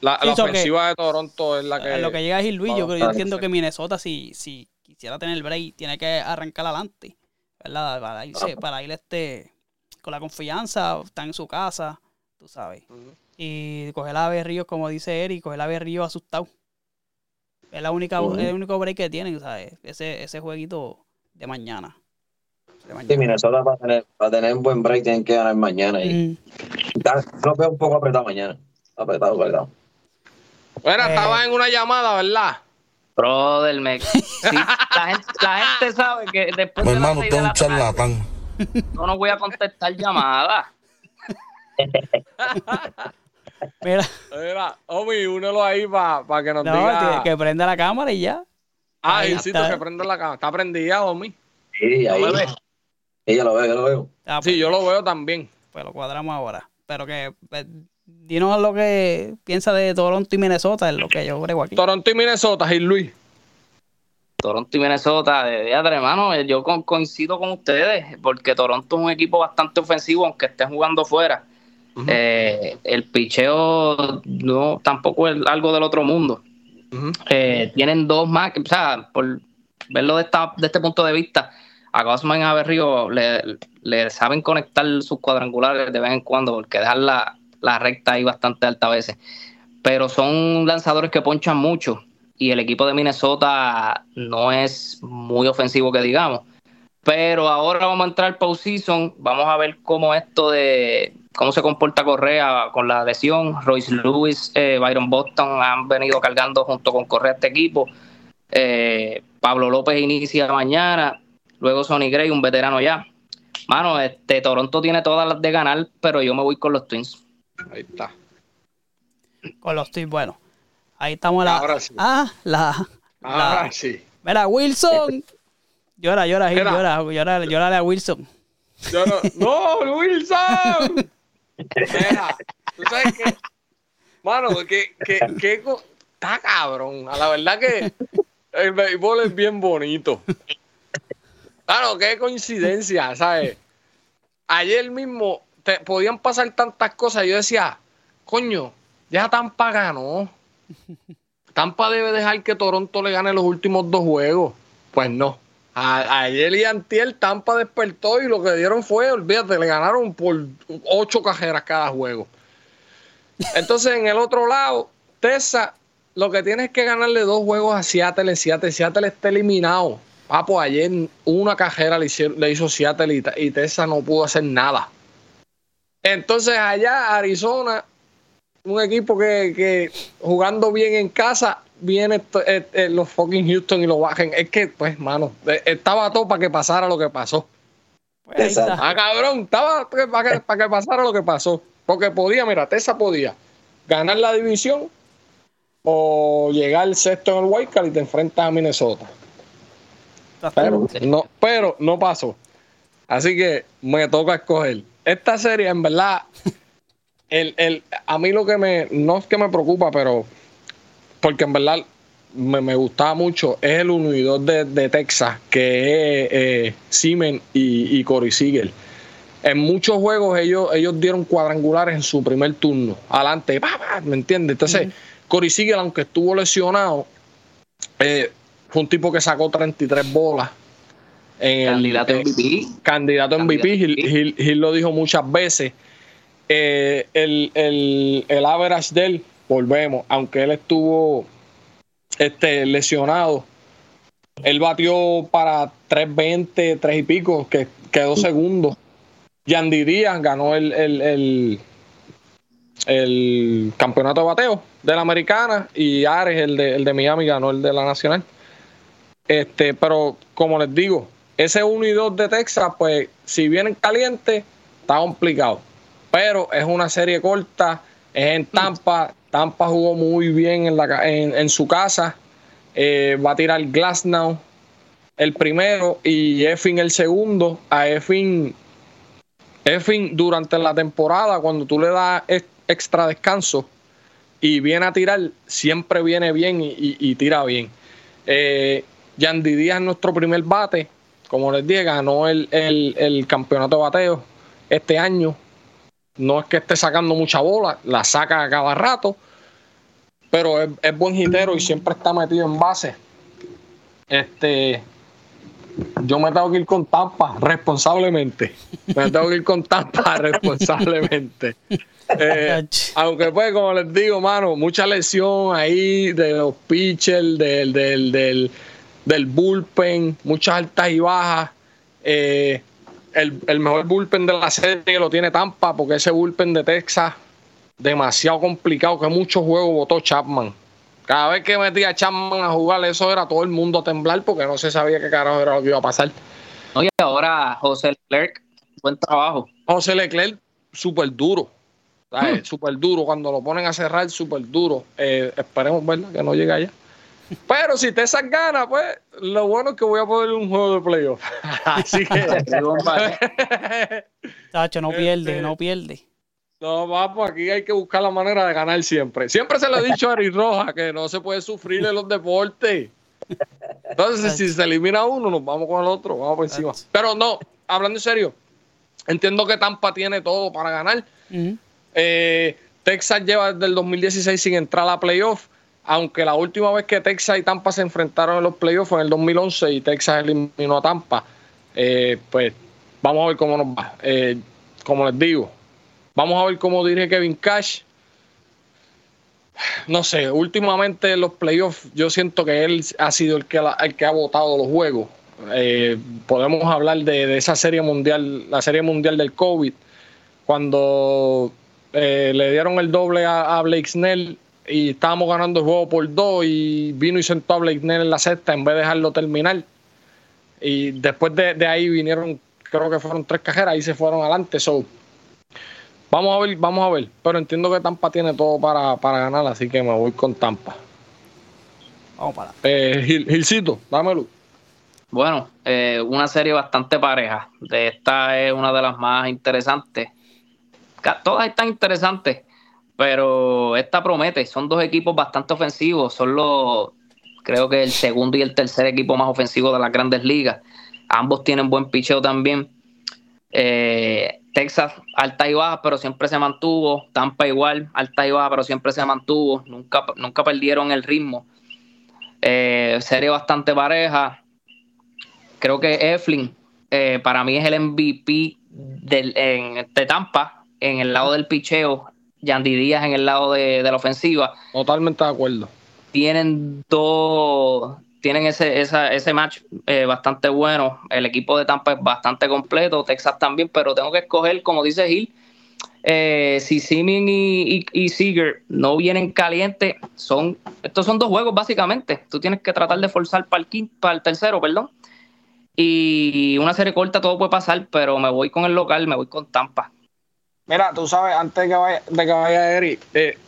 La, Sí, ofensiva de Toronto es la que. Lo que llega Gil Luis, yo, creo- yo entiendo que Minnesota, si, si quisiera tener el break, tiene que arrancar adelante, ¿verdad? Para irse, para ir este, con la confianza, están en su casa, tú sabes. Y coger a Berrío, como dice Eric, coger a Berrío asustado. Es la única, el único break que tienen, ¿sabes? Ese, ese jueguito de mañana. Sí. Minnesota va a tener, va a tener un buen break, tienen que ganar mañana. Y Mm. Lo veo un poco apretado mañana. Apretado, apretado. Mira, Eh. estabas en una llamada, ¿verdad? Brother, me... sí, la, gente, la gente sabe que después Mi de hermano, usted es un charlatán. no voy a contestar llamadas. Mira, Mira, Omi, únelo ahí para que nos no, diga. tiene que prenda la cámara y ya. Ah, ahí Gilcito, está. que prende la cámara. Está prendida, Omi. Sí, ahí. me ves? Sí, ya lo veo, ya lo veo. Ah, Sí, pues, yo lo veo también. pues lo cuadramos ahora. Pero que pues, dinos lo que piensa de Toronto y Minnesota, es lo que yo brego aquí. Toronto y Minnesota, Gil Luis. Toronto y Minnesota, de diadre, hermano, yo co- coincido con ustedes, porque Toronto es un equipo bastante ofensivo, aunque estén jugando fuera. Eh, el picheo no tampoco es algo del otro mundo. Eh, tienen dos más, o sea, por verlo de, esta, de este punto de vista, a Gosman y a Berrío le, le saben conectar sus cuadrangulares de vez en cuando, porque dejan la, la recta ahí bastante alta a veces. Pero son lanzadores que ponchan mucho y el equipo de Minnesota no es muy ofensivo que digamos. Pero ahora vamos a entrar postseason, vamos a ver cómo esto de cómo se comporta Correa con la lesión. Royce Lewis, eh, Byron Boston han venido cargando junto con Correa este equipo. Eh, Pablo López inicia mañana, luego Sonny Gray, un veterano ya. Mano, este Toronto tiene todas las de ganar, pero yo me voy con los Twins. Ahí está. Con los tips, bueno. Ahí estamos la. Ahora sí. Ah, la. la- Ah, sí. Mira, Wilson. Llora, llora, Gil, llora, llora, llorale a Wilson. Yo no, ¡No, Wilson! Mira, tú sabes que, mano, que, que, que co- está cabrón. A la verdad que el béisbol es bien bonito. Claro, qué coincidencia, ¿sabes? Ayer mismo te, podían pasar tantas cosas. Yo decía, coño, ya Tampa ganó. Tampa debe dejar que Toronto le gane los últimos dos juegos. Pues no. Ayer y antier Tampa despertó y lo que dieron fue, olvídate, le ganaron por ocho cajeras cada juego. Entonces, en el otro lado, Tessa lo que tiene es que ganarle dos juegos a Seattle. Seattle, Seattle está eliminado. Papo, ayer una cajera le, hicieron- le hizo Seattle y, y Tessa no pudo hacer nada. Entonces, allá, Arizona, un equipo que, que jugando bien en casa, viene esto- eh, eh, los fucking Houston y lo bajen. Es que, pues, mano, eh, estaba todo para que pasara lo que pasó. Pues. Ah, cabrón, estaba para que, para que pasara lo que pasó. Porque podía, mira, Tessa podía ganar la división o llegar sexto en el Wildcard y te enfrentas a Minnesota. Pero no, pero no pasó. Así que me toca escoger. Esta serie, en verdad, el, el, a mí lo que me, no es que me preocupa, pero porque en verdad me, me gustaba mucho, es el 1 y 2 de, de Texas, que es eh, Siemens y, y Corey Seager. En muchos juegos ellos, ellos dieron cuadrangulares en su primer turno. Adelante, pa, pa, ¿me entiendes? Entonces, Corey Seager, aunque estuvo lesionado, eh, fue un tipo que sacó 33 bolas. En el- Candidato eh, MVP. candidato MVP, Candidato Gil, MVP. Gil- Gil lo dijo muchas veces. Eh, el, el, el average de él, volvemos, aunque él estuvo este, lesionado, él batió para 3.20, 3 y pico, que quedó segundo. Yandy Díaz ganó el, el, el, el campeonato de bateo de la americana y Ares, el de, el de Miami, ganó el de la nacional. Este, pero como les digo, ese 1 y 2 de Texas, pues si vienen calientes, está complicado. Pero es una serie corta, es en Tampa. Tampa jugó muy bien en, la, en, su casa. Eh, va a tirar Glasnow el primero y Effin el segundo. A Effin, Effin durante la temporada, cuando tú le das extra descanso y viene a tirar, siempre viene bien y, tira bien. Eh, Yandy Díaz es nuestro primer bate. Como les dije, ganó el, el campeonato de bateo este año. No es que esté sacando mucha bola, la saca a cada rato, pero es, es buen hitero y siempre está metido en base. Este, yo me tengo que ir con Tampa responsablemente. Me tengo que ir con Tampa responsablemente. Eh, aunque pues, como les digo, mano, mucha lesión ahí de los pitchers, del, del, del, del bullpen, muchas altas y bajas. Eh, el, el, mejor bullpen de la serie lo tiene Tampa, porque ese bullpen de Texas, demasiado complicado, que muchos juegos votó Chapman. Cada vez que metía a Chapman a jugar, eso era todo el mundo a temblar porque no se sabía qué carajo era lo que iba a pasar. Oye, ahora José Leclerc, buen trabajo. José Leclerc, súper duro. Hmm. Súper duro. Cuando lo ponen a cerrar, súper duro. Eh, esperemos, ¿verdad? Que no llegue allá. Pero si te esas ganas, pues lo bueno es que voy a poner un juego de playoff. Así que. Tacho, no pierde, este, no pierde. No, vamos, aquí hay que buscar la manera de ganar siempre. Siempre se lo he dicho a Ari Roja que no se puede sufrir en los deportes. Entonces, si se elimina uno, nos vamos con el otro, vamos por encima. Pero no, hablando en serio, entiendo que Tampa tiene todo para ganar. Eh, Texas lleva desde el 2016 sin entrar a playoff, aunque la última vez que Texas y Tampa se enfrentaron en los playoffs fue en el 2011 y Texas eliminó a Tampa. Eh, pues vamos a ver cómo nos va. Eh, como les digo, Vamos a ver cómo dirige Kevin Cash. No sé, últimamente en los playoffs yo siento que él ha sido el que, el que ha votado los juegos. Eh, podemos hablar de, esa serie mundial, la serie mundial del COVID, cuando le dieron el doble a, Blake Snell y estábamos ganando el juego por dos y vino y sentó a Blake Snell en la sexta en vez de dejarlo terminar. Y después de, ahí vinieron, creo que fueron tres cajeras y se fueron adelante. So, Vamos a ver, vamos a ver. Pero entiendo que Tampa tiene todo para, ganar, así que me voy con Tampa. Vamos para. Eh, Gilcito, dámelo. Bueno, eh, una serie bastante pareja. De esta es una de las más interesantes. Todas están interesantes, pero esta promete. Son dos equipos bastante ofensivos. Son los, creo que el segundo y el tercer equipo más ofensivo de las grandes ligas. Ambos tienen buen picheo también. Eh, Texas, alta y baja, pero siempre se mantuvo. Tampa igual, alta y baja, pero siempre se mantuvo. Nunca, nunca perdieron el ritmo. Eh, serie bastante pareja. Creo que Eflin eh, para mí es el MVP del, de Tampa en el lado del picheo. Yandy Díaz en el lado de, de la ofensiva. Totalmente de acuerdo. Tienen dos, tienen ese, ese match eh, bastante bueno. El equipo de Tampa es bastante completo, Texas también, pero tengo que escoger, como dice Gil, eh, si Simin y, y, Seager no vienen calientes, son, estos son dos juegos básicamente. Tú tienes que tratar de forzar para el, quinto, para el tercero, perdón. Y una serie corta todo puede pasar, pero me voy con el local, me voy con Tampa. Mira, tú sabes, antes de que vaya, de que vaya Eric, eh,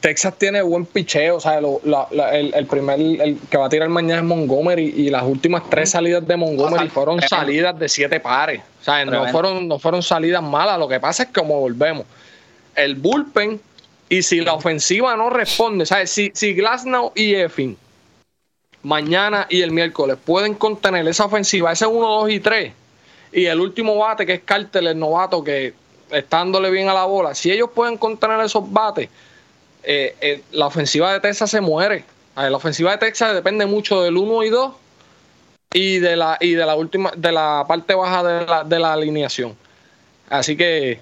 Texas tiene buen picheo, o sea, el, primer el que va a tirar mañana es Montgomery y las últimas tres salidas de Montgomery fueron salidas de siete pares, o sea, no fueron, no fueron salidas malas, lo que pasa es que como volvemos, el bullpen y si la ofensiva no responde, ¿sabes? Si, si Glasnow y Effin mañana y el miércoles pueden contener esa ofensiva, ese 1, 2 y 3, y el último bate que es Carter, el novato que está dándole bien a la bola, si ellos pueden contener esos bates, eh, eh, la ofensiva de Texas se muere. la ofensiva de Texas depende mucho del 1 y 2 y de la y de la última de la parte baja de la, de la alineación. Así que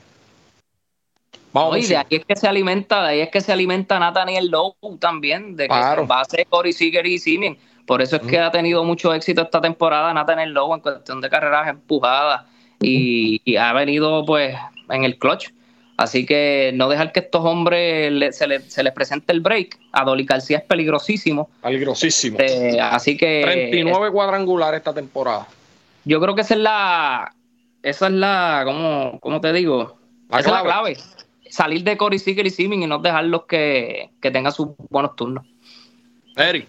vamos. y de ahí es que se alimenta, de ahí es que se alimenta Nathaniel Lowe también, de que va base Corey Seager y Simeon. Por eso es que ha tenido mucho éxito esta temporada Nathaniel Lowe en cuestión de carreras empujadas y, y ha venido pues en el clutch. Así que no dejar que estos hombres se, les presente el break. A Dolly García es peligrosísimo. Peligrosísimo. Eh, así que. 39 cuadrangulares esta temporada. Yo creo que esa es la, esa es la, ¿cómo, cómo te digo? La esa es la clave. Salir de Corey Seager y Simmons y no dejarlos que, que tengan sus buenos turnos. Eric.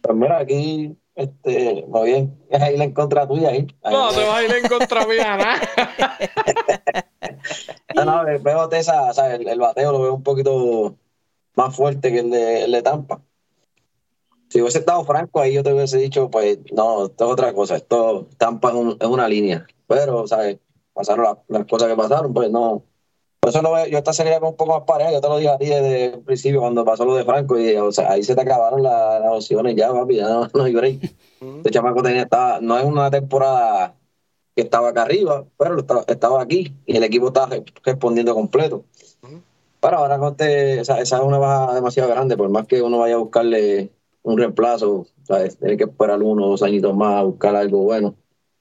Pues mira, aquí este, me voy a ir en contra tuya ahí. No, te vas a ir en contra mía, ¿no? No, no, veo Tesa, o sea, el, el bateo lo veo un poquito más fuerte que el de, el de Tampa. Si hubiese estado Franco ahí, yo te hubiese dicho, pues no, esto es otra cosa, esto Tampa es, un- es una línea. Pero, ¿sabes? Pasaron las, las cosas que pasaron, pues no. Por eso lo yo esta serie un poco más pareja, yo te lo dije a ti desde el principio cuando pasó lo de Franco, y o sea, ahí se te acabaron la- las opciones ya, papi, ya no, no hay break. Este chamaco tenía, estaba, no es una temporada que estaba acá arriba, pero estaba, estaba aquí y el equipo estaba re- respondiendo completo. Pero ahora con este, esa, esa es una baja demasiado grande, por más que uno vaya a buscarle un reemplazo, ¿sabes? tiene que esperar uno o dos añitos más a buscar algo bueno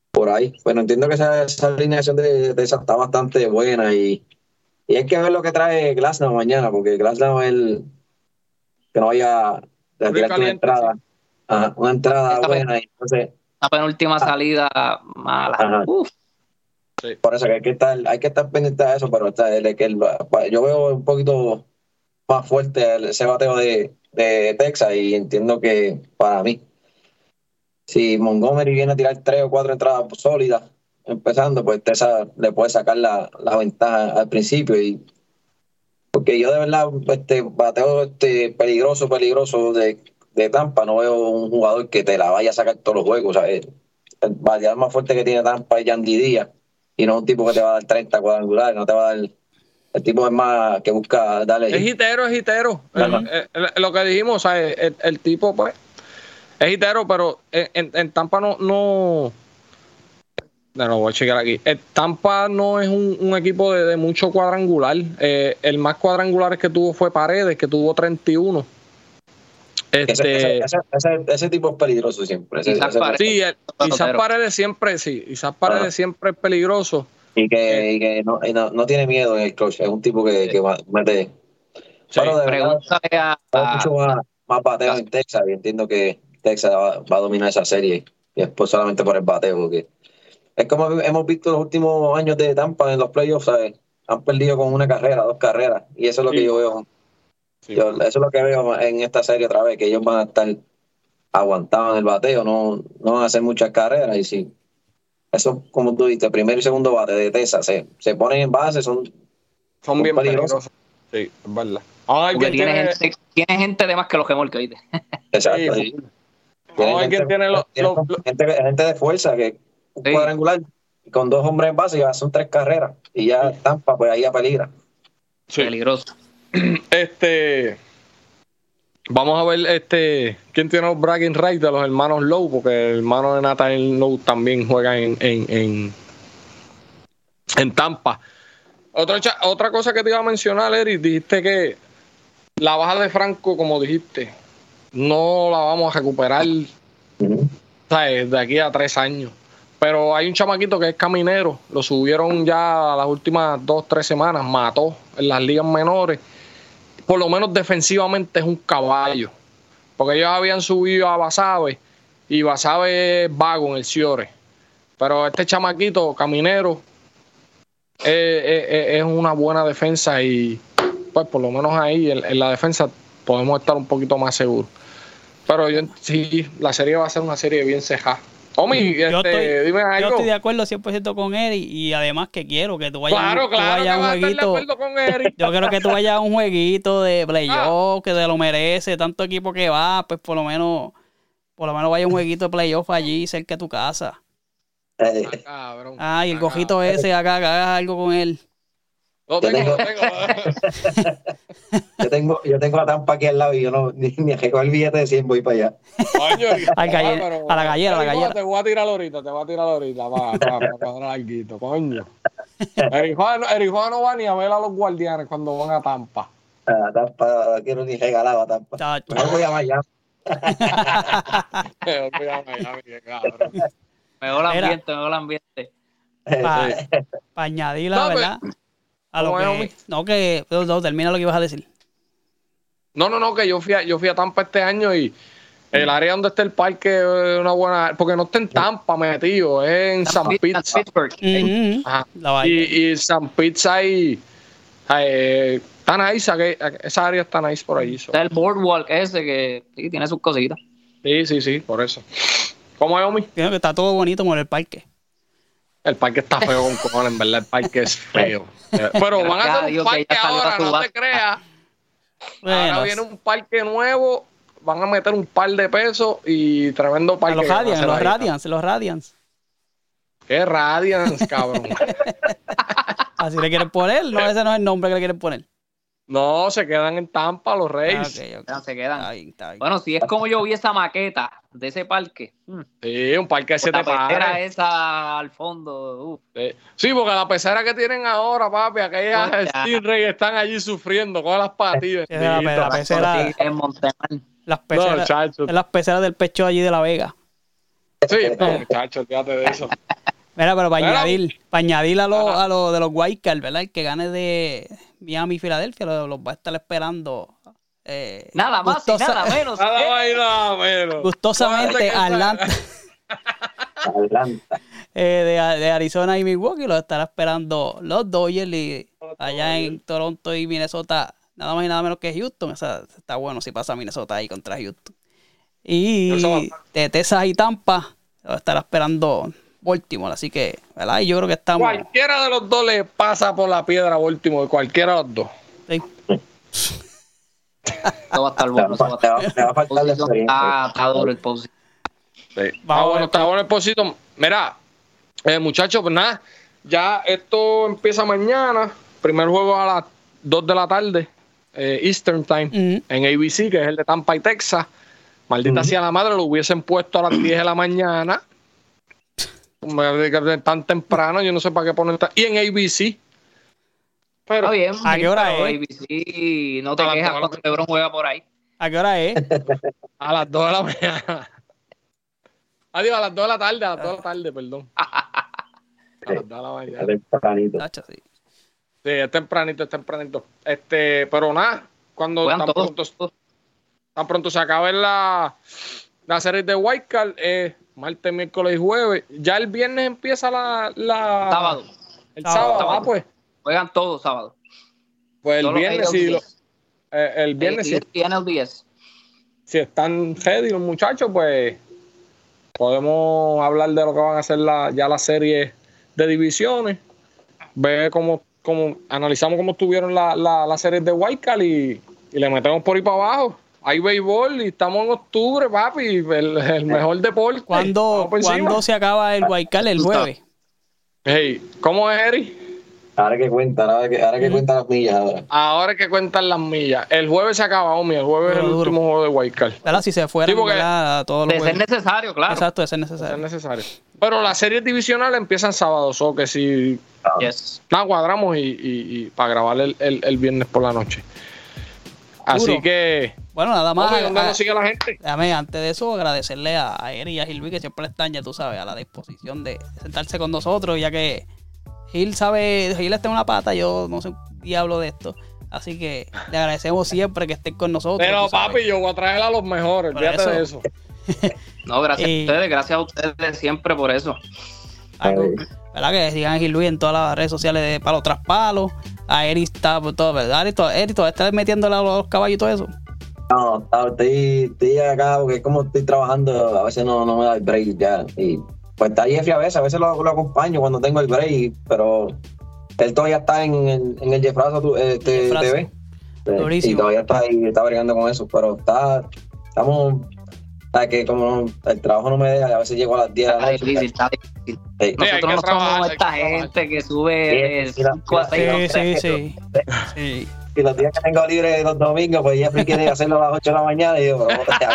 por ahí. Bueno, entiendo que esa, esa alineación de, de esa está bastante buena y, y hay que ver lo que trae Glasnow mañana, porque Glasnow es el que no vaya a Muy tirarte una entrada, Ajá, una entrada Esta buena y entonces La penúltima salida mala. Ajá. Uf, Por eso que hay que estar, hay que estar pendiente de eso, pero está- el- que el- yo veo un poquito más fuerte el- ese bateo de, de Texas y entiendo que para mí, si Montgomery viene a tirar tres o cuatro entradas sólidas empezando, pues Texas le puede sacar la, la ventaja al principio y porque yo de verdad este bateo este peligroso, peligroso de, de Tampa, no veo un jugador que te la vaya a sacar todos los juegos, sea, el, bateador más fuerte que tiene Tampa es Yandy Díaz y no un tipo que te va a dar 30 cuadrangulares, no te va a dar. El tipo es más que busca darle. Es hitero, es hitero. Ajá. El- el- lo que dijimos, o sea, el, tipo, pues, es hitero, pero en- en Tampa no. no no, lo voy a checar aquí. El Tampa no es un, un equipo de, de mucho cuadrangular. Eh, el más cuadrangular que tuvo fue Paredes, que tuvo 31. ese, Este, ese, ese, ese- ese tipo es peligroso siempre. ese- Paredes. sí, el- Isaac. Paredes siempre, sí. Isaac Paredes siempre es peligroso. y que, y que no, y no, no tiene miedo en el clutch. Es un tipo que, que va- mete. Sí. Pero de pregúntale a, mucho más, más bateo en Texas y entiendo que Texas va, va a dominar esa serie. Y después solamente por el bateo. Porque es como hemos visto los últimos años de Tampa en los playoffs. ¿sabes? Han perdido con una carrera, dos carreras. Y eso es lo Sí. que yo veo Sí. Yo- eso es lo que veo en esta serie otra vez, que ellos van a estar aguantados en el bateo, no, no van a hacer muchas carreras. Y si eso, como tú dices, primero y segundo bate de Tesa se, se ponen en base, son Son son bien peligrosos. peligrosos. Sí, es verdad. Tiene, tiene, gente, tiene gente de más que los remolques, ¿oíste? exacto. Sí, sí. Tiene los- tiene los- los- gente, gente de fuerza, que un Sí. cuadrangular con dos hombres en base ya son tres carreras. Y ya Tampa, pues ahí ya peligra. Sí. Peligroso. Este. Vamos a ver este quién tiene los bragging rights de los hermanos Lowe, porque el hermano de Nathan Lowe también juega en, en, en, en Tampa. Otra, otra cosa que te iba a mencionar, Eric, dijiste que la baja de Franco, como dijiste, no la vamos a recuperar. ¿sabes? de aquí a tres años. Pero hay un chamaquito que es caminero, lo subieron ya las últimas dos, tres semanas, mató en las ligas menores. Por lo menos defensivamente es un caballo. Porque ellos habían subido a Basabe y Basabe es vago en el Ciore. Pero este chamaquito, caminero, eh, eh, eh, es una buena defensa y pues por lo menos ahí en, la defensa podemos estar un poquito más seguros. Pero yo sí, la serie va a ser una serie bien cejada. Omi, Yo este, estoy- dime Yo algo. estoy de acuerdo 100% con Eric y además que quiero que tú vayas, Claro, tú claro, vayas que a un vas a estar de jueguito. acuerdo con Eric. Yo creo que tú vayas a un jueguito de playoff, Ah. que te lo merece, tanto equipo que va, pues por lo menos, por lo menos vaya a un jueguito de playoff allí cerca de tu casa. Eh, Ah, cabrón. Ah, y el Ah, gojito cabrón. ese acá, que hagas algo con él. Lo tengo, lo tengo. yo, tengo, yo tengo a Tampa aquí al lado y yo no ni, ni el billete de 100 voy para allá. Coño, galle- ah, pero- a la gallera, a la gallera. Te voy a tirar ahorita, te voy a tirar ahorita. Va, va, cuadrar alguito, coño. Juan no va ni a ver a los guardianes cuando van a Tampa. A Tampa, no quiero ni regalado a Tampa. Chacho. No voy a Miami. Voy a Miami, cabrón. Mejor ambiente, mejor ambiente. Para añadir la No, pero- verdad. A lo ¿Cómo es, que, no, que no, termina lo que ibas a decir. No, no, no, que yo fui a, yo fui a Tampa este año y El área donde está el parque es una buena. Porque no está en Tampa metido, es en San. Pittsburgh. Ajá. La bahía. Y, y San Pete hay. eh, está nice, aqu- esa área está nice por ahí. so. Está el boardwalk ese que sí, tiene sus cositas. Sí, sí, sí, por eso. ¿Cómo es, Omi? Creo que está todo bonito por el parque. El parque está feo con cojones, en verdad. El parque es feo. Pero van a hacer un parque ahora, no te creas. Ahora viene un parque nuevo. Van a meter un par de pesos y tremendo a parque. los a Radiants, hacer los ahí. Radiants, los Radiants. Qué Radiance, cabrón. Así le quieren poner, no, ese no es el nombre que le quieren poner. No, se quedan en Tampa los Ah, Reyes. Ya se quedan. Está bien, está bien. Bueno, si es como yo vi esa maqueta de ese parque, mm, Sí, un parque de con la siete pecera pares. esa al fondo, uf, Sí. Porque la pecera que tienen ahora, papi, aquellas. Stingray están allí sufriendo con las patillas. Sí, la, la pecera, en Monterrey. las No, peceras, muchachos. las peceras del pecho allí de La Vega. Sí, no, muchachos, fíjate de eso. Mira, pero para añadir, para añadir a lo, Ajá. a lo de los Wildcard, ¿verdad? El que gane de Miami y Filadelfia los, los va a estar esperando. eh, Nada más y nada menos. Nada más y nada menos. Gustosamente Atlanta, Atlanta. eh, de, de Arizona y Milwaukee los estará esperando los Dodgers y allá en Toronto y Minnesota, nada más y nada menos que Houston. Esa, está bueno si pasa Minnesota ahí contra Houston. Y de Texas y Tampa los estará esperando Baltimore. Así que, ¿verdad? Y yo creo que estamos. Cualquiera de los dos le pasa por la piedra a Baltimore, cualquiera de los dos. sí. Esto va a estar bueno. va, a te va- estar- te va a faltar la Está, experiencia. está duro el. Sí. Vamos Ah, bueno, está bueno el posito. Mira, eh, muchachos, pues nada, ya esto empieza mañana. Primer juego a las 2 de la tarde, eh, Eastern Time, Ujú. en ABC, que es el de Tampa y Texas. Maldita sea la madre, lo hubiesen puesto a las 10 de la mañana. Tan temprano, yo no sé para qué ponen. Y en ABC. Pero, Está bien. ¿A qué hora es? ABC, no te A las quejas dos, cuando LeBron juega por ahí. ¿A qué hora es? A las 2 de la mañana. Adiós, a las 2 de la tarde, a las 2 de la tarde, perdón. A las 2 de la mañana. Tempranito. Sí. Es tempranito, es tempranito. Este, pero nada, cuando tan todos. pronto, tan pronto se acabe la, la serie de Wildcard, eh, martes, miércoles y jueves. Ya el viernes empieza la, la Sábado. El Sábado. sábado, ah, pues. Juegan todos sábado. Pues el Todos viernes, sí, lo- eh, el viernes sí, si están ready los muchachos, pues podemos hablar de lo que van a hacer la, ya las series de divisiones. Ver cómo, cómo analizamos cómo estuvieron las la, la series de Wildcard y, y le metemos por ahí para abajo. Hay béisbol y estamos en octubre, papi, el, el mejor deporte. ¿Cuándo. ¿cuándo se acaba el Guaycal? El jueves. Hey, ¿Cómo es, Eri? Ahora que cuenta, ahora que, ahora que cuenta las millas ahora. Ahora que cuentan las millas. El jueves se acaba, Omi. El jueves es el duro. último juego de Wildcard. ¿Verdad? Si se fueran, Sí. A todos los De ser necesario, claro. Exacto, de ser Es necesario. necesario. Pero las series divisionales empiezan sábado, o que si Yes. nada, cuadramos y, y- y para grabar el, el- el viernes por la noche. Así Duro. que, Bueno, nada más. ¿dónde nos sigue la gente? Déjame, antes de eso, agradecerle a, a Eri y a Gilby que siempre están, ya tú sabes, a la disposición de sentarse con nosotros, ya que Gil sabe, Gil está en una pata, yo no sé un diablo de esto. Así que le agradecemos siempre que estén con nosotros. Pero papi, yo voy a traer a los mejores, fíjate de eso. No, gracias Y- a ustedes, gracias a ustedes siempre por eso. Algo. ¿Verdad? Que sigan a Gil Luis en todas las redes sociales de Palo Tras Palo. A Eri está por todo, ¿verdad? Eri todavía está metiéndole a los caballos y todo eso. No, estoy, estoy acá porque como estoy trabajando, a veces no, no me da el break ya. Y pues está Jeffrey a veces, a veces lo, lo acompaño cuando tengo el break, pero él todavía está en, el- en el Jeffrazo tu- este. TV. Sí, Durísimo. Y todavía está ahí, está bregando con eso, pero está, estamos, que como el trabajo no me deja, a veces llego a las 10 de la Está difícil, está difícil. Sí. Nosotros no trabajar, somos esta gente que sube de Sí, sí, 5 a sí, 6 Sí, sí, sí. Y los días que tengo libre los domingos, pues Jeffrey quiere hacerlo a las 8 de la mañana y "Vamos, ya".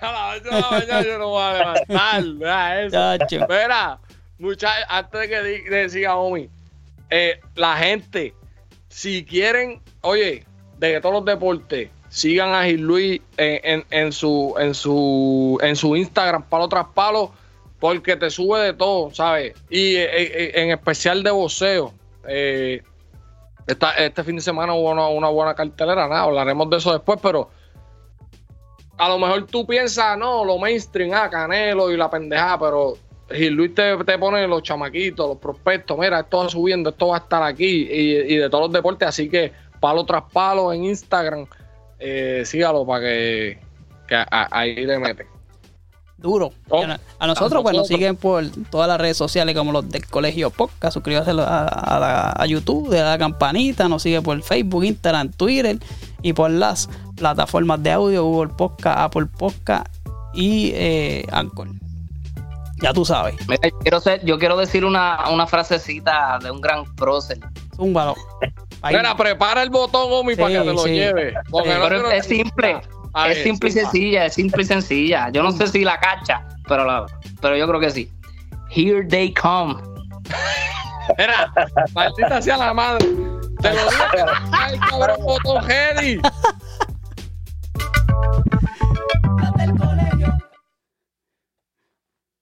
a las 8 de la mañana yo no voy a levantar, vea eso. Espera, muchachos, antes de que di- de siga Omi, eh, la gente, si quieren, oye, de todos los deportes, sigan a Gil Luis en, en- en su, en su, en su Instagram, palo tras palo, porque te sube de todo, ¿sabes? Y eh, eh, en especial de boxeo. Eh, esta- este fin de semana hubo una, buena cartelera, nada, hablaremos de eso después, pero a lo mejor tú piensas, no, lo mainstream, ah, Canelo y la pendejada, pero Gil Luis te, te pone los chamaquitos, los prospectos, mira, esto va subiendo, esto va a estar aquí y, y de todos los deportes, así que palo tras palo en Instagram, eh, sígalo para que, que ahí le mete. Duro. Oh, a, a nosotros, pues nos siguen por todas las redes sociales como los del Colegio Podcast. Suscríbase a, a la- a YouTube, de la campanita. Nos sigue por Facebook, Instagram, Twitter y por las plataformas de audio, Google Podcast, Apple Podcast y eh, Anchor. Ya tú sabes. Mira, yo quiero, ser- yo quiero decir una, una frasecita de un gran prócer. Zúmbalo. Mira, prepara el botón, Omi, para que te lo sí. lleve. Sí. Pero es, lo- es Ahí, es simple y sencilla, es simple y sencilla. Yo no sé si la cacha, pero, la, pero yo creo que sí. Here they come. Mira, maldita sea la madre. Te lo no el cabrón ready.